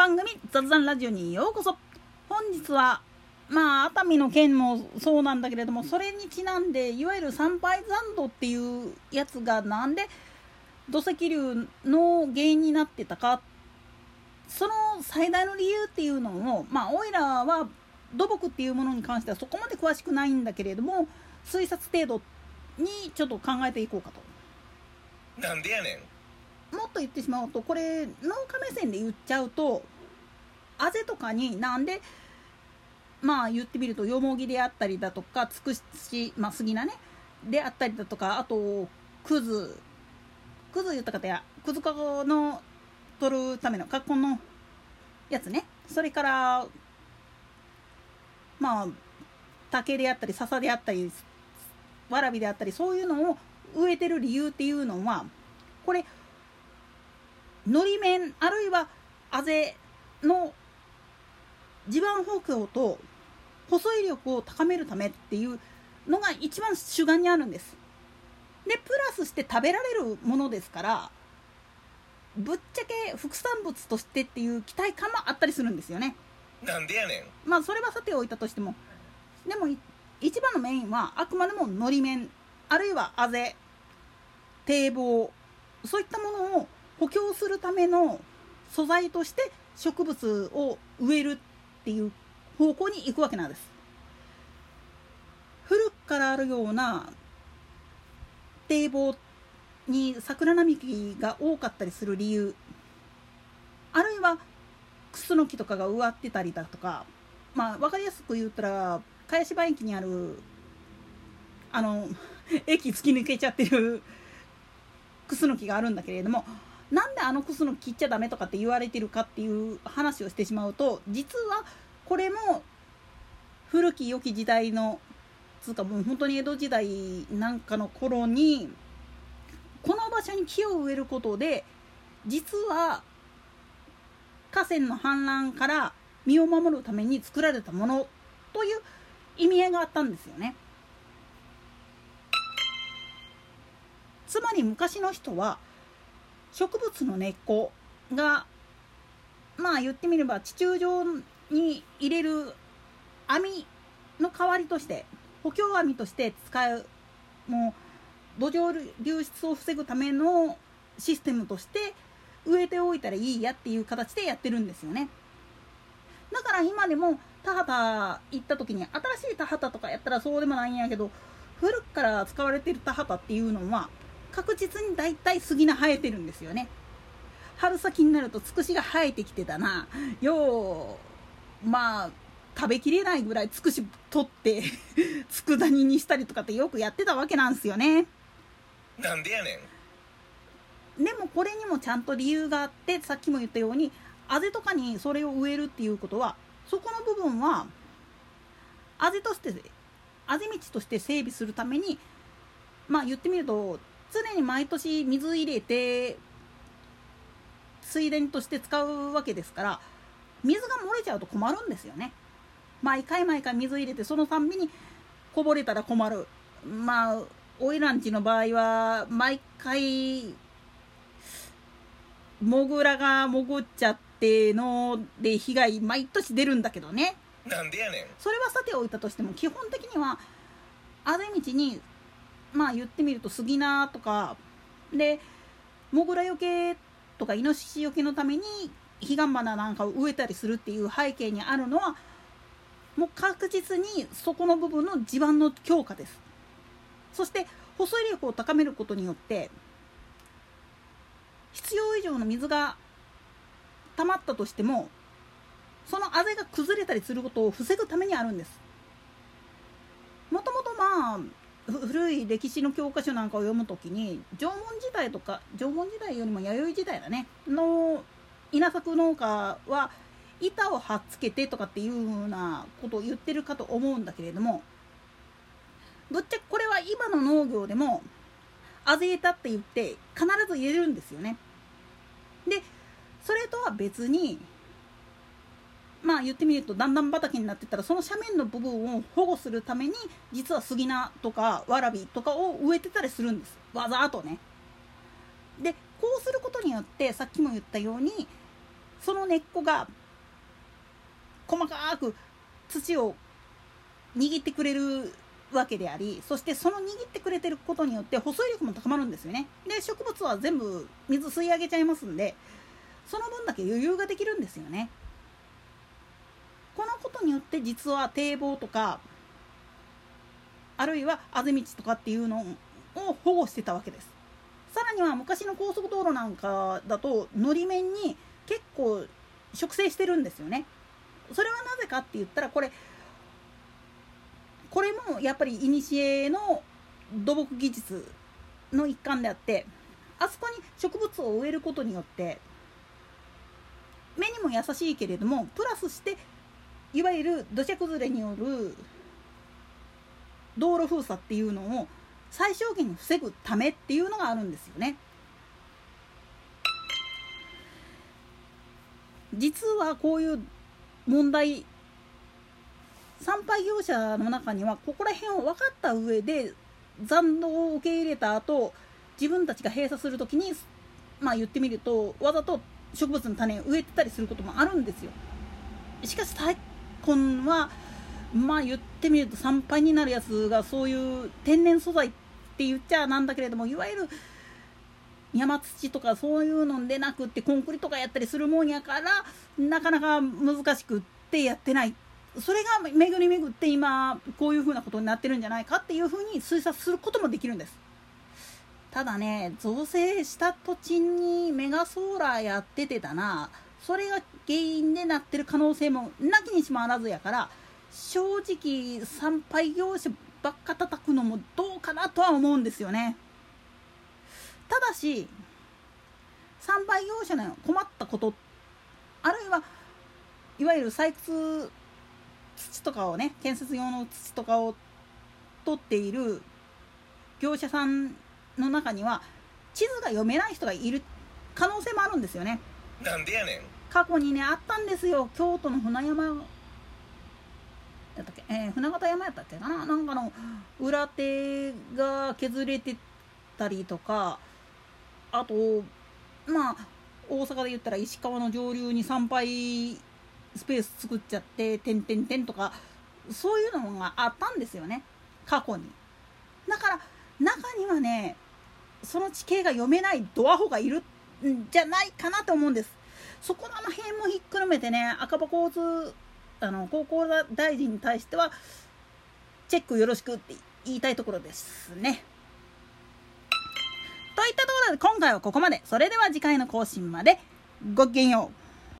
番組雑談ラジオにようこそ。本日はまあ熱海の件もそうなんだけれどもそれにちなんでいわゆる参拝残土っていうやつがなんで土石流の原因になってたか。その最大の理由っていうのをまあオイラは土木っていうものに関してはそこまで詳しくないんだけれども推察程度にちょっと考えていこうかと。なんでやねん。もっと言ってしまうとこれ農家目線で言っちゃうとあぜとかになんでまあ言ってみるとよもぎであったりだとかつくし、まあ、杉菜ねであったりだとかあとくずくず言った方やくずかごの取るための格好のやつね。それからまあ竹であったり笹であったりわらびであったりそういうのを植えてる理由っていうのはこれのり面あるいはあぜの地盤補強と保水力を高めるためっていうのが一番主眼にあるんです。でプラスして食べられるものですからぶっちゃけ副産物としてっていう期待感もあったりするんですよね。なんでやねんまあそれはさておいたとしてもでも一番のメインはあくまでものり面あるいはあぜ堤防そういったものを補強するための素材として植物を植えるっていう方向に行くわけなんです。古くからあるような堤防に桜並木が多かったりする理由あるいはクスノキとかが植わってたりだとかまあ分かりやすく言ったら茅芝駅にあるあの駅突き抜けちゃってるクスノキがあるんだけれどもなんであのクスノキ切っちゃダメとかって言われてるかっていう話をしてしまうと実はこれも古き良き時代のつうかもう本当に江戸時代なんかの頃にこの場所に木を植えることで実は河川の氾濫から身を守るために作られたものという意味合いがあったんですよね。つまり昔の人は植物の根っこがまあ言ってみれば地中上に入れる網の代わりとして補強網として使うもう土壌流出を防ぐためのシステムとして植えておいたらいいやっていう形でやってるんですよね。だから今でも田畑行った時に新しい田畑とかやったらそうでもないんやけど古くから使われてる田畑っていうのは確実に大体杉菜生えてるんですよね。春先になるとつくしが生えてきてたな。ようまあ食べきれないぐらいつくし取って 佃煮にしたりとかってよくやってたわけなんですよね。なんでやねん。でもこれにもちゃんと理由があってさっきも言ったようにあぜとかにそれを植えるっていうことはそこの部分はあぜとしてあぜ道として整備するためにまあ言ってみると常に毎年水入れて水田として使うわけですから水が漏れちゃうと困るんですよね。毎回毎回水入れてそのたんびにこぼれたら困る。まあオイランチの場合は毎回モグラが潜っちゃってので被害毎年出るんだけどね。なんでやねんそれはさておいたとしても基本的にはあぜ道にまあ言ってみると杉菜とかでモグラよけとかイノシシよけのために彼岸花なんかを植えたりするっていう背景にあるのはもう確実にそこの部分の地盤の強化です。そして保水力を高めることによって必要以上の水が溜まったとしてもそのあぜが崩れたりすることを防ぐためにあるんです。もともとまあ古い歴史の教科書なんかを読むときに縄文時代とか縄文時代よりも弥生時代だねの稲作農家は板をはっつけてとかっていうようなことを言ってるかと思うんだけれどもぶっちゃけこれは今の農業でもあぜ板って言って必ず入れるんですよね。でそれとは別にまあ言ってみると段々畑になってたらその斜面の部分を保護するために実は杉菜とかわらびとかを植えてたりするんです。わざとね。でこうすることによってさっきも言ったようにその根っこが細かく土を握ってくれるわけでありそしてその握ってくれてることによって保水力も高まるんですよね。で植物は全部水吸い上げちゃいますんでその分だけ余裕ができるんですよね。このことによって実は堤防とかあるいはあぜ道とかっていうのを保護してたわけです。さらには昔の高速道路なんかだとのり面に結構植生してるんですよね。それはなぜかって言ったらこれこれもやっぱり古の土木技術の一環であってあそこに植物を植えることによって目にも優しいけれどもプラスしていわゆる土砂崩れによる道路封鎖っていうのを最小限に防ぐためっていうのがあるんですよね。実はこういう問題参拝業者の中にはここら辺を分かった上で残土を受け入れた後自分たちが閉鎖する時にまあ言ってみるとわざと植物の種を植えてたりすることもあるんですよしかし根はまあ言ってみると参拝になるやつがそういう天然素材って言っちゃなんだけれどもいわゆる山土とかそういうのでなくってコンクリとかやったりするもんやからなかなか難しくってやってない。それが巡り巡って今こういうふうなことになってるんじゃないかっていうふうに推察することもできるんです。ただね造成した土地にメガソーラーやっててだな。それが原因でなってる可能性もなきにしもあらずやから正直参拝業者ばっか叩くのもどうかなとは思うんですよね。ただし参拝業者の困ったことあるいはいわゆる採掘土とかをね建設用の土とかを取っている業者さんの中には地図が読めない人がいる可能性もあるんですよね。なんでやねん。過去にねあったんですよ。京都の船山。やったっけ、えー、船形山やったっけな？なんかの裏手が削れてたりとかあとまあ大阪で言ったら石川の上流に参拝スペース作っちゃって「てんてんてん」とかそういうのがあったんですよね。過去に。だから中にはねその地形が読めないドアホがいるんじゃないかなと思うんです。そこの辺もひっくるめてね赤羽交通あの高校大臣に対してはチェックよろしくって言いたいところですね。といったところで今回はここまで。それでは次回の更新まで。ごきげんよう。